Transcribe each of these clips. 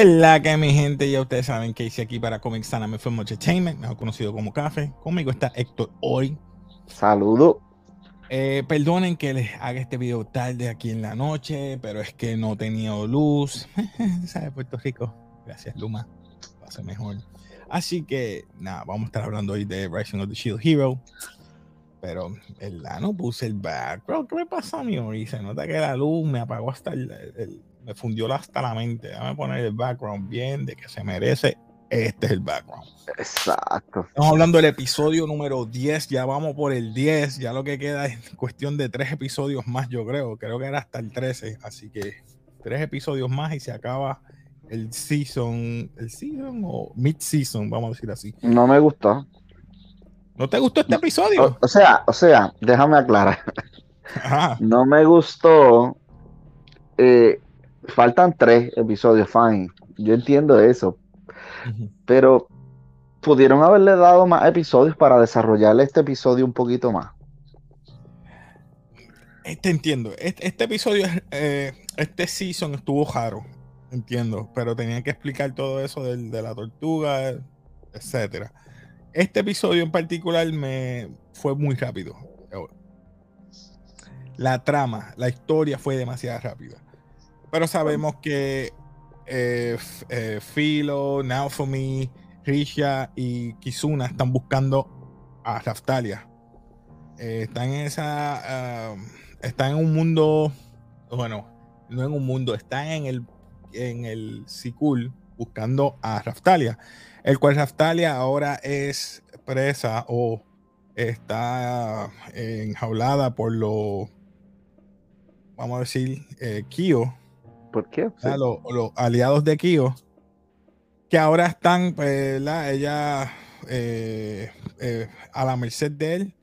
Es la que mi gente, ya ustedes saben que hice aquí para Comic Sana Me Film Entertainment, mejor conocido como Café. Conmigo está Héctor hoy. Saludo. Eh, perdonen que les haga este video tarde aquí en la noche, pero es que no tenía luz. ¿Sabes? Puerto Rico. Gracias, Luma. Va a ser mejor. Así que, nada, vamos a estar hablando hoy de Rising of the Shield Hero. Pero, ¿verdad? No puse el background. ¿Qué me pasó a mí hoy? Se nota que la luz me apagó hasta el, me fundió hasta la mente. Déjame poner el background bien de que se merece. Este es el background. Exacto. Estamos hablando del episodio número 10. Ya vamos por el 10. Ya lo que queda es cuestión de tres episodios más, yo creo. Creo que era hasta el 13. Así que tres episodios más y se acaba el season. ¿El season o mid-season? Vamos a decir así. No me gustó. ¿No te gustó este episodio? O, sea, o sea, déjame aclarar. No me gustó. Eh, faltan tres episodios, fine. Yo entiendo eso. Pero pudieron haberle dado más episodios para desarrollarle este episodio un poquito más. Este entiendo. Este, este episodio, eh, este season estuvo raro. Entiendo. Pero tenían que explicar todo eso de, de la tortuga, etcétera. Este episodio en particular me fue muy rápido. La trama, la historia fue demasiado rápida. Pero sabemos que eh, eh, Philo, Naofumi, Risha y Kizuna están buscando a Raftalia. Eh, están en esa. Um, están en un mundo. Bueno, no en un mundo, están en el, en el Sikul buscando a Raftalia el cual Raftalia ahora es presa o está enjaulada por los, vamos a decir, eh, Kyo. ¿Por qué? Los, aliados de Kyo, que ahora están, pues, ella eh, eh, a la merced de él.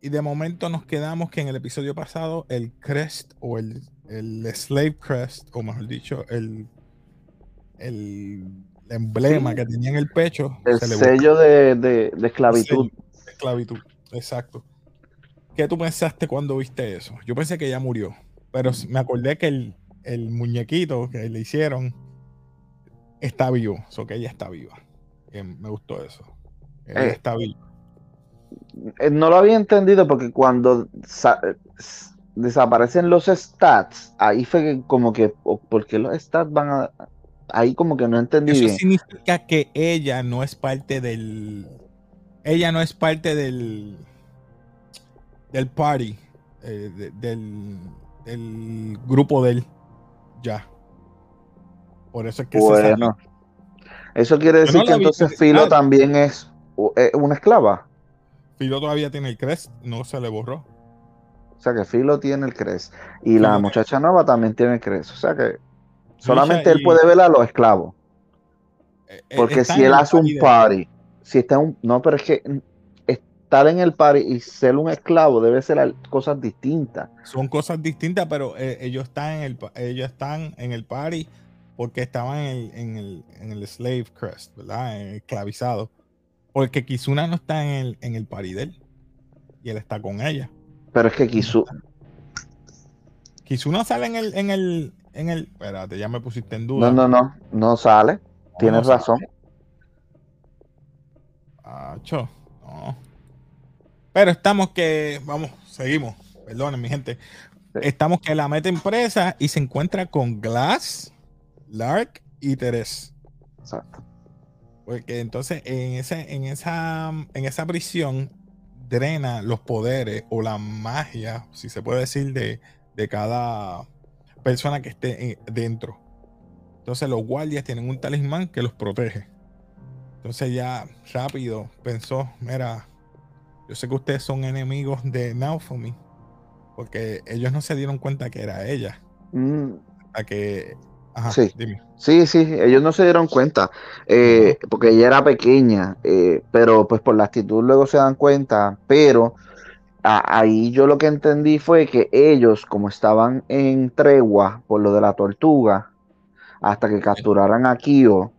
Y de momento nos quedamos que en el episodio pasado el crest o el, el slave crest, o mejor dicho, el, el emblema que tenía en el pecho. El sello de, esclavitud. esclavitud, exacto. ¿Qué tú pensaste cuando viste eso? Yo pensé que ella murió, pero me acordé que el, muñequito que le hicieron está vivo, o que ella está viva. me gustó eso. Ella eh, está viva. Eh, no lo había entendido porque cuando desaparecen los stats, ahí fue como que, ¿por qué los stats van a, ahí como que no entendí Eso significa que ella no es parte del. Ella no es parte del. del party. Eh, del, del grupo de él. Ya. Por eso es que bueno, Eso quiere decir que entonces Filo también es una esclava. Filo todavía tiene el crest, no se le borró. O sea que Filo tiene el crest. Y la muchacha nueva también tiene el crest. O sea que Solamente él puede ver a los esclavos. Eh, eh, Porque si él hace un party, si está un. No, pero es que estar en el party y ser un esclavo debe ser cosas distintas. Son cosas distintas, pero eh, ellos, están en el, ellos están en el party porque estaban en el, en el, slave crest, ¿verdad? Esclavizado. Porque Kizuna no está en el, en el party de él. Y él está con ella. Pero es que Kizuna. Kizuna sale en el, en el, en el. Espérate, ya me pusiste en duda. No, no, no, no sale. Tienes razón. No. Pero estamos que. Vamos, seguimos. Perdonen, mi gente. Estamos que la mete empresa y se encuentra con Glass, Lark y Teres. Exacto. Porque entonces en, ese, en, esa, en esa prisión drena los poderes o la magia, si se puede decir, de, de cada persona que esté dentro. Entonces los guardias tienen un talismán que los protege. Entonces ya rápido pensó, mira, yo sé que ustedes son enemigos de Naofumi, porque ellos no se dieron cuenta que era ella. Mm. que... sí. sí, sí, ellos no se dieron cuenta, eh, porque ella era pequeña, eh, pero pues por la actitud luego se dan cuenta, pero ahí yo lo que entendí fue que ellos, como estaban en tregua por lo de la tortuga, hasta que capturaran a Kyo,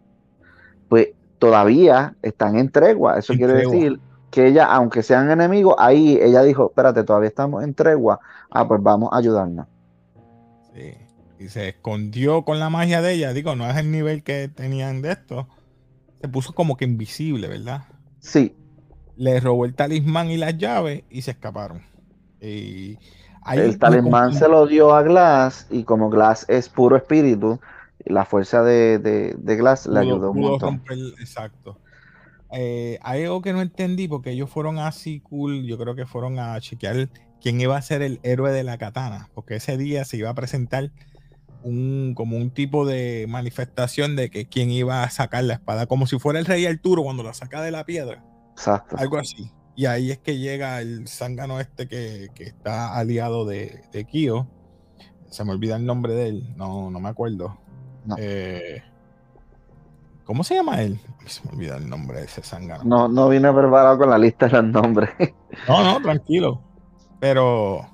pues todavía están en tregua. Eso quiere decir que ella, aunque sean enemigos, ahí ella dijo, espérate, todavía estamos en tregua. Ah, pues vamos a ayudarnos. Sí. y se escondió con la magia de ella. Digo, no es el nivel que tenían de esto. Se puso como que invisible, ¿verdad? Sí. Le robó el talismán y las llaves y se escaparon. Y el talismán se lo dio a Glass y como Glass es puro espíritu, la fuerza de, de, Glass le ayudó un montón. exacto. Eh, hay algo que no entendí porque ellos fueron así cool, yo creo que fueron a chequear quién iba a ser el héroe de la katana, porque ese día se iba a presentar un, como un tipo de manifestación de que quién iba a sacar la espada, como si fuera el rey Arturo cuando la saca de la piedra. Exacto. Algo así. Y ahí es que llega el zángano este que, está aliado de, de, Kyo. Se me olvida el nombre de él, no, no me acuerdo. Eh, ¿Cómo se llama él? Se me olvida el nombre de ese zángano. No, no vine preparado con la lista de los nombres. No, no, tranquilo. Pero,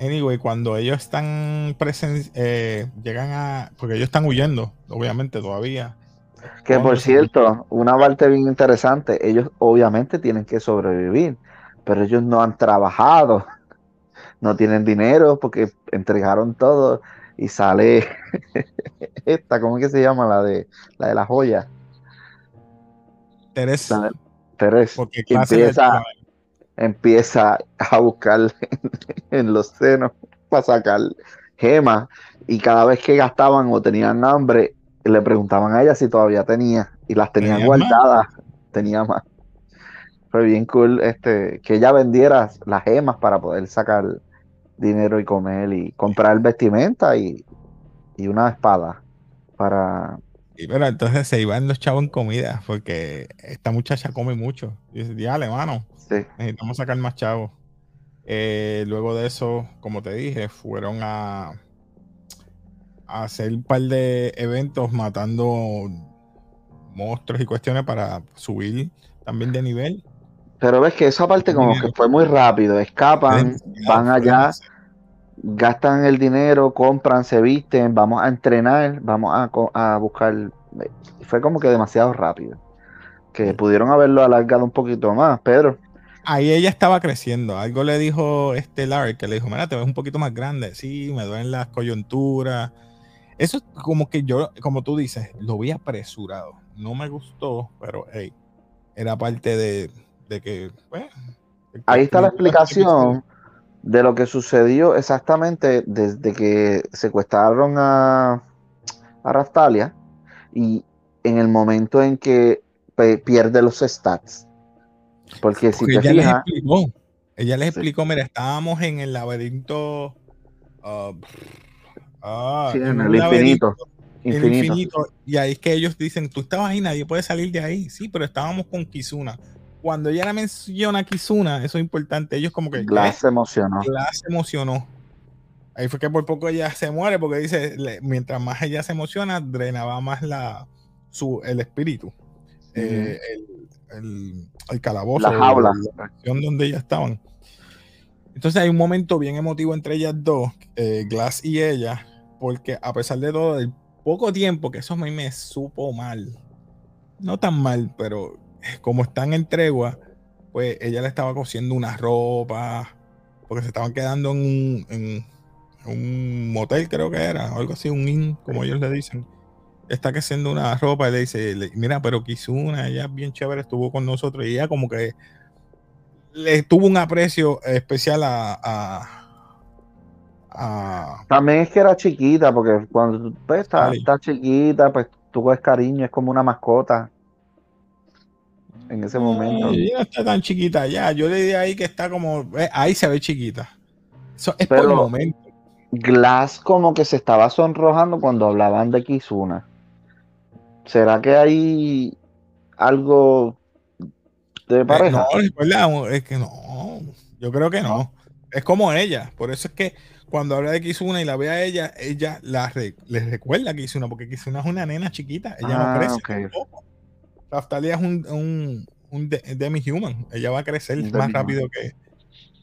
anyway, cuando ellos están presentes, eh, llegan a. Porque ellos están huyendo, obviamente, todavía. Que por cierto, una parte bien interesante, ellos obviamente tienen que sobrevivir, pero ellos no han trabajado, no tienen dinero porque entregaron todo y sale esta, ¿cómo es que se llama? La de la de la joya. Teresa. Teresa. Porque empieza, empieza a buscar en los senos para sacar gemas y cada vez que gastaban o tenían hambre le preguntaban a ella si todavía tenía y las tenían guardadas, tenía más. Fue bien cool este que ella vendiera las gemas para poder sacar dinero y comer y comprar vestimenta y, y una espada para y pero entonces se iban los chavos en comida porque esta muchacha come mucho. Y dice, dale, mano, necesitamos sacar más chavos. Eh, luego de eso, como te dije, fueron a, a, hacer un par de eventos matando monstruos y cuestiones para subir también de nivel. Pero ves que esa parte como que fue muy rápido, escapan, van allá, gastan el dinero, compran, se visten, vamos a entrenar, vamos a, buscar. Fue como que demasiado rápido. Que pudieron haberlo alargado un poquito más, pero. Ahí ella estaba creciendo. Algo le dijo este Larry, que le dijo, mira, te ves un poquito más grande. Sí, me duelen las coyunturas. Eso es como que yo, como tú dices, lo vi apresurado. No me gustó, pero hey, era parte de, que... Pues, Ahí está la explicación de lo que sucedió exactamente desde que secuestraron a, a Rastalia y en el momento en que pierde los stats. Porque si te ella fijas. Les explicó, ella les explicó, mira, estábamos en el laberinto. Uh, en, el infinito. infinito. Y ahí es que ellos dicen, tú estabas ahí, nadie puede salir de ahí. Sí, pero estábamos con Kizuna cuando ella la menciona a Kizuna, eso es importante. Ellos como que. Glass se emocionó. Glass se emocionó. Ahí fue que por poco ella se muere porque dice, mientras más ella se emociona, drenaba más la, su, el espíritu. Eh, el, el, calabozo. La jaula. La acción donde ellas estaban. Entonces hay un momento bien emotivo entre ellas dos, eh, Glass y ella, porque a pesar de todo, el poco tiempo que eso a mí me supo mal, no tan mal, pero como están en tregua, pues ella le estaba cosiendo una ropa, porque se estaban quedando en un, motel, creo que era, o algo así, un inn, como ellos le dicen. Está cosiendo una ropa y le dice, mira, pero Kizuna, ella bien chévere, estuvo con nosotros y ella como que le tuvo un aprecio especial a, También es que era chiquita, porque cuando pues, está, está chiquita, pues tú ves cariño, es como una mascota en ese momento. no está tan chiquita ya. Yo le di ahí que está como. Eh, ahí se ve chiquita. Eso es por el momento. Glass como que se estaba sonrojando cuando hablaban de Kizuna. ¿Será que hay algo de eh, pareja? no, es que no. Yo creo que no. Es como ella. Por eso es que cuando habla de Kizuna y la ve a ella, ella la les recuerda a Kizuna, porque Kizuna es una nena chiquita. Ella no ah, crece Raftalia es un, un, demi-human. Ella va a crecer más rápido que.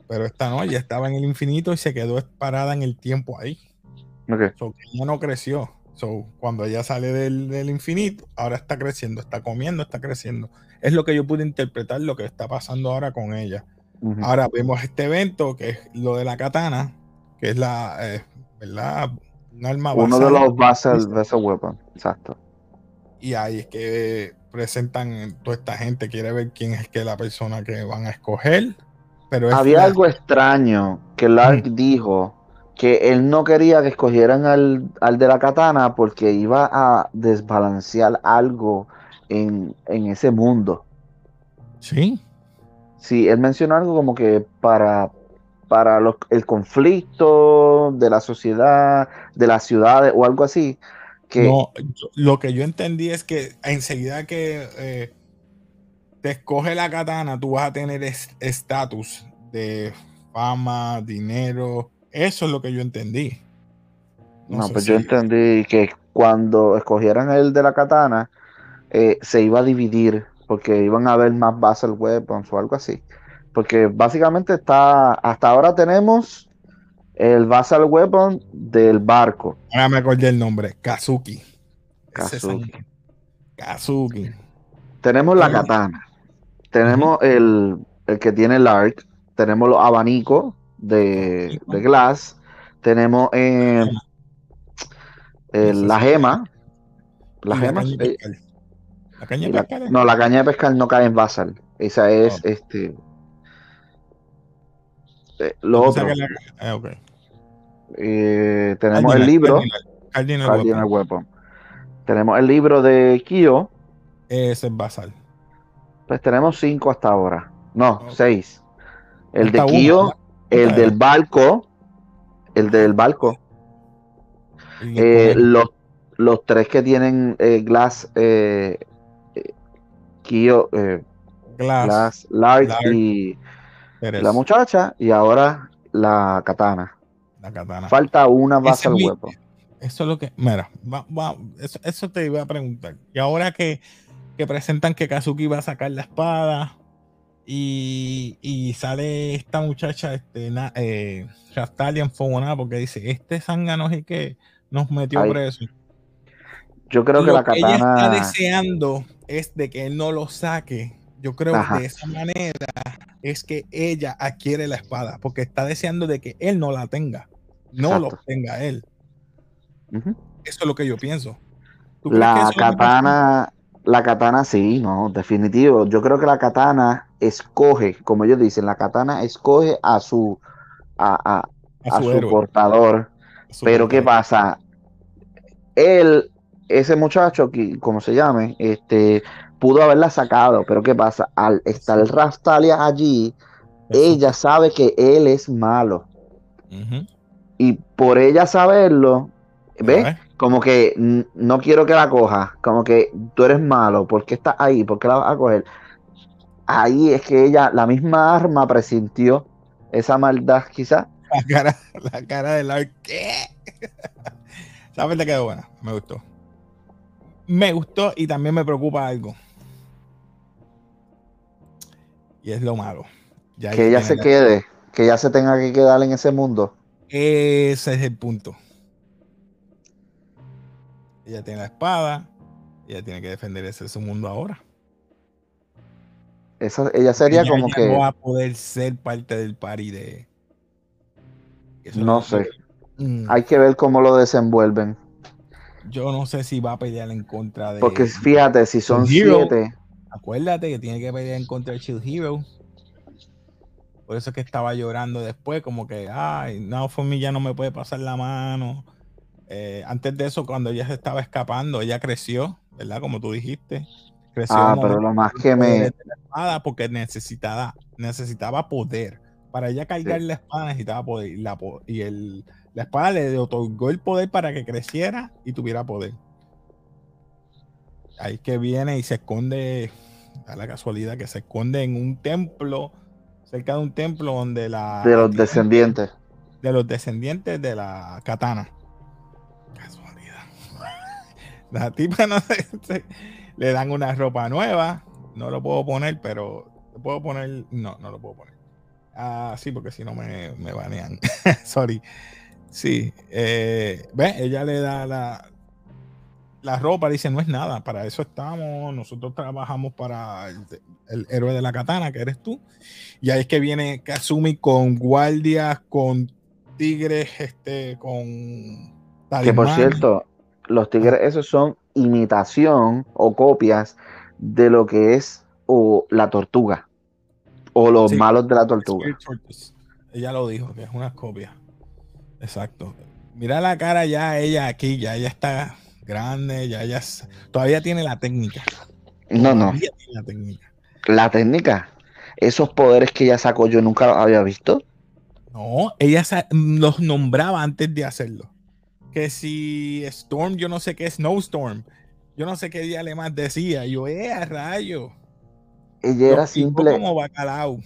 Pero esta no, ella estaba en el infinito y se quedó parada en el tiempo ahí. Okay. ella no creció. So, cuando ella sale del, infinito, ahora está creciendo, está comiendo, está creciendo. Es lo que yo pude interpretar lo que está pasando ahora con ella. Ahora vemos este evento que es lo de la katana, que es la, eh, ¿verdad? Un arma Uno de los vessel, vessel weapon, exacto. Y ahí es que presentan toda esta gente, quiere ver quién es que la persona que van a escoger. Pero Había algo extraño que Lark dijo que él no quería que escogieran al, al de la katana porque iba a desbalancear algo en, en ese mundo. Sí. Sí, él mencionó algo como que para, para los- el conflicto de la sociedad, de las ciudades o algo así, que No, yo- lo que yo entendí es que enseguida que eh, te escoge la katana, tú vas a tener es- estatus de fama, dinero. Eso es lo que yo entendí. No, pues yo si- entendí que cuando escogieran el de la katana, eh, se iba a dividir, porque iban a haber más Basel Weapons o algo así. Porque básicamente está, hasta ahora tenemos el Basel Weapon del barco. Ahora me acordé el nombre, Kazuki. Es Kazuki. Kazuki. Tenemos la katana, tenemos el, el que tiene el arc, tenemos los abanicos de, de Glass, tenemos eh, el- la gema, la gema, eh. La caña de pescar es- no, la caña de pescar no cae en Basal. Esa es Oh. este. eh, lo otro. la- eh, ok. Eh, tenemos Cardinal, el libro, Cardinal, Cardinal Cardinal Weapon. Weapon. Tenemos el libro de Kyo. Ese es basal. Pues tenemos cinco hasta ahora. No, seis. El de Kyo, el del barco. El del barco. Eh, el- los, los tres que tienen eh, Glass, Kyo, Glass, Glass, Lark Lark, y Pérez, la muchacha. Y ahora la katana. La katana. Falta una es mi- Weapon. Eso es lo que. Mira, va- va- eso, eso te iba a preguntar. Y ahora que, que presentan que Kazuki va a sacar la espada y, y sale esta muchacha, este, na, eh, Fogona, porque dice: Este zángano es que nos metió Ay, preso. Yo creo que lo la que ella está katana. deseando es de que él no lo saque. Yo creo Ajá. que de esa manera es que ella adquiere la espada, porque está deseando de que él no la tenga, no lo Exacto. tenga él. Eso es lo que yo pienso. ¿Tú crees que La katana, la katana sí, no, definitivo. Yo creo que la katana escoge, como ellos dicen, la katana escoge a su a, a- a a su, portador. su Pero ¿qué pasa? Él, ese muchacho, que, como se llame, este, pudo haberla sacado, pero ¿qué pasa? Al estar Rastalia allí, Eso. ella sabe que él es malo. Y por ella saberlo, ¿ves? Como que no quiero que la coja, como que tú eres malo, ¿por qué estás ahí? ¿Por qué la vas a coger? Ahí es que ella, la misma arma presintió esa maldad quizás. La cara, la cara de Lark. ¿Qué? Esa parte quedó buena. Me gustó. Me gustó y también me preocupa algo. Y es lo malo. Ya Que ella se la- quede, que ella se tenga que quedar en ese mundo. Ese es el punto. Ella tiene la espada. Ella tiene que defender ese su mundo ahora. Esa, ella sería Ella como que, no va a poder ser parte del party de. Eso no sé, Mm, hay que ver cómo lo desenvuelven. Yo no sé si va a pelear en contra de. Porque fíjate, si son Hero. siete, Acuérdate que tiene que pelear en contra de Shield Hero. Por eso es que estaba llorando después, como que, ay, no, for me ya no me puede pasar la mano. Eh, antes de eso, cuando ella se estaba escapando, ella creció, ¿verdad? Como tú dijiste. Creció ah, pero lo más que me, porque necesitaba, necesitaba poder. Para ella cargar Sí. la espada necesitaba poder. Y, la, y el, la espada le otorgó el poder para que creciera y tuviera poder. Ahí que viene y se esconde, da la casualidad que se esconde en un templo, cerca de un templo donde la... de los descendientes. de los descendientes de la katana. Casualidad. La tipa no se- le dan una ropa nueva. No lo puedo poner, pero lo puedo poner. No, no lo puedo poner. Ah, sí, porque si no me, me banean. Sorry. Sí. Eh, ¿Ves? Ella le da la, la ropa, dice, no es nada, para eso estamos, nosotros trabajamos para el, el héroe de la katana, que eres tú. Y ahí es que viene Kazumi con guardias, con tigres, este, con Que por cierto, los tigres esos son imitación o copias de lo que es o la tortuga o los malos de la tortuga. Ella lo dijo, que es una copia. Exacto. Mira la cara ya ella aquí, ya ella está grande, ya ella todavía tiene la técnica. No, no. la técnica. La técnica. Esos poderes que ella sacó yo nunca los había visto. No, ella los nombraba antes de hacerlo. Que si Storm, yo no sé qué es Snowstorm. Yo no sé qué día le más decía. Yo, eh, a rayo. Ella era simple. Como bacalao.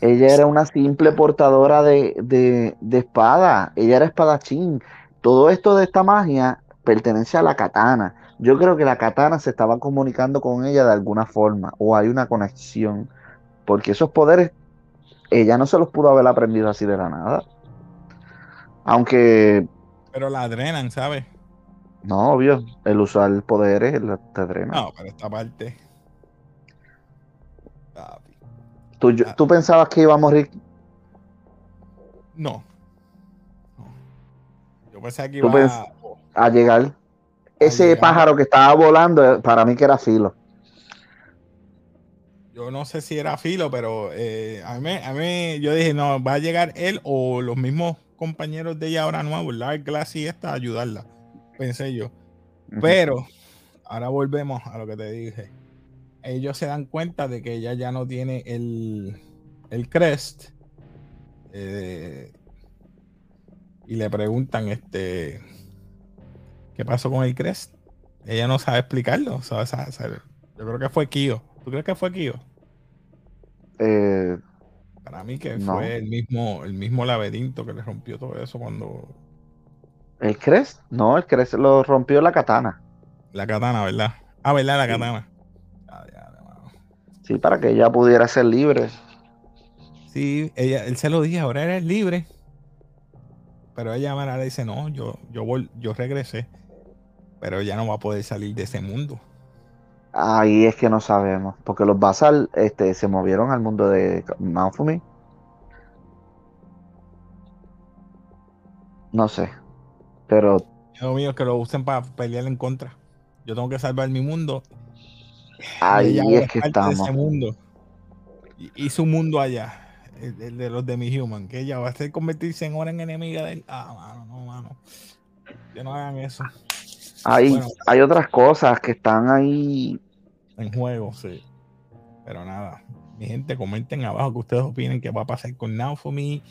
Ella era una simple portadora de, de, de espada. Ella era espadachín. Todo esto de esta magia pertenece a la katana. Yo creo que la katana se estaba comunicando con ella de alguna forma. O hay una conexión. Porque esos poderes, ella no se los pudo haber aprendido así de la nada. Aunque. Pero la drenan, ¿sabes? No, obvio. El usar poderes te drena. No, pero esta parte. ¿Tú, ah. ¿Tú pensabas que iba a morir? No. Yo pensé que iba a... a llegar. Ese pájaro que estaba volando, eh, para mí que era filo. Yo no sé si era filo, pero eh, a, mí, a mí yo dije, no, va a llegar él o los mismos compañeros de ella ahora nuevos, Lark Glass y esta, a ayudarla. Pensé yo. Pero ahora volvemos a lo que te dije ellos se dan cuenta de que ella ya no tiene el, el crest. Eh, y le preguntan, este, ¿qué pasó con el crest? Ella no sabe explicarlo. yo creo que fue Kio. ¿Tú crees que fue Kio? Eh, Para mí que fue el mismo, el mismo laberinto que le rompió todo eso cuando. ¿El crest? No, el crest lo rompió la katana. La katana, ¿verdad? Ah, ¿verdad? La katana. Sí, para que ella pudiera ser libre. Sí, ella, él se lo dijo, ahora eres libre. Pero ella le dice, no, yo, yo, yo regresé. Pero ella no va a poder salir de ese mundo. Ahí es que no sabemos. Porque los Basal este, se movieron al mundo de Manfumi. No sé. Pero. Lo mío es que lo usen para pelear en contra. Yo tengo que salvar mi mundo Ahí es que estamos. mundo. Y, su mundo allá, el, de los de mi human, que ella va a ser convertirse en ahora en enemiga de él. Ah, mano, no, mano. Que no hagan eso. Hay, hay otras cosas que están ahí. En juego, sí. Pero nada, mi gente, comenten abajo que ustedes opinen que va a pasar con Now for Me,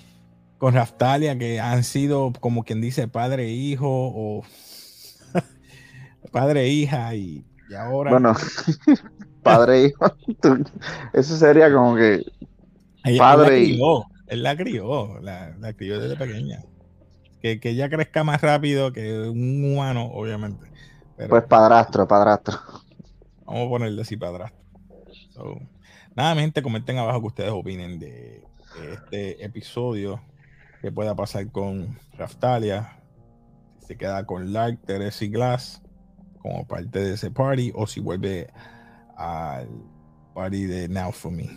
con Raftalia, que han sido como quien dice padre e hijo o padre e hija y y ahora. Bueno, padre e hijo. Eso sería como que. padre él Él la crió, la, la crió desde pequeña. Que, que, ella crezca más rápido que un humano, obviamente. pues padrastro, padrastro. Vamos a ponerle así padrastro. nada, mi gente, comenten abajo que ustedes opinen de, este episodio. Que pueda pasar con Raftalia. Si se queda con Lark, Teresa y Glass como parte de ese party o si vuelve al party de Now For Me.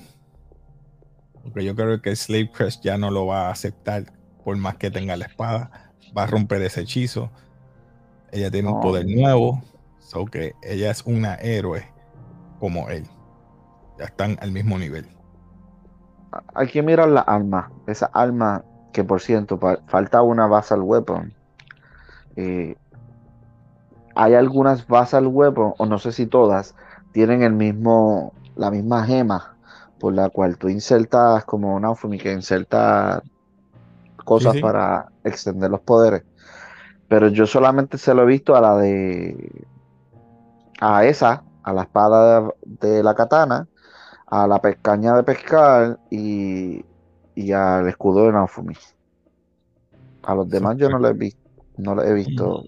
Porque yo creo que Slave Crest ya no lo va a aceptar por más que tenga la espada. Va a romper ese hechizo. Ella tiene un poder nuevo. So que ella es una héroe como él. Ya están al mismo nivel. Hay que mirar la alma. Esa alma que por cierto falta una basal weapon. Eh, hay algunas basal weapons, o no sé si todas, tienen el mismo, la misma gema por la cual tú insertas como una que inserta cosas para extender los poderes. Pero yo solamente se lo he visto a la de. a esa, a la espada de, la katana, a la pescaña de pescar y, y al escudo de Naofumi. A los demás yo no lo he visto. No lo he visto.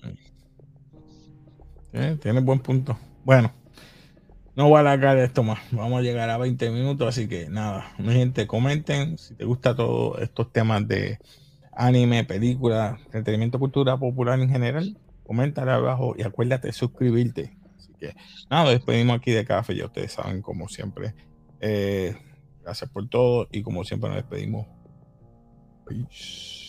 Eh, tiene buen punto. Bueno, no voy a alargar esto más. Vamos a llegar a 20 minutos, así que nada, mi gente, comenten si te gusta todos estos temas de anime, película, entretenimiento, cultura popular en general. Coméntale abajo y acuérdate de suscribirte. Así que nada, despedimos aquí de café. Ya ustedes saben, como siempre. Eh, gracias por todo y como siempre nos despedimos. Peace.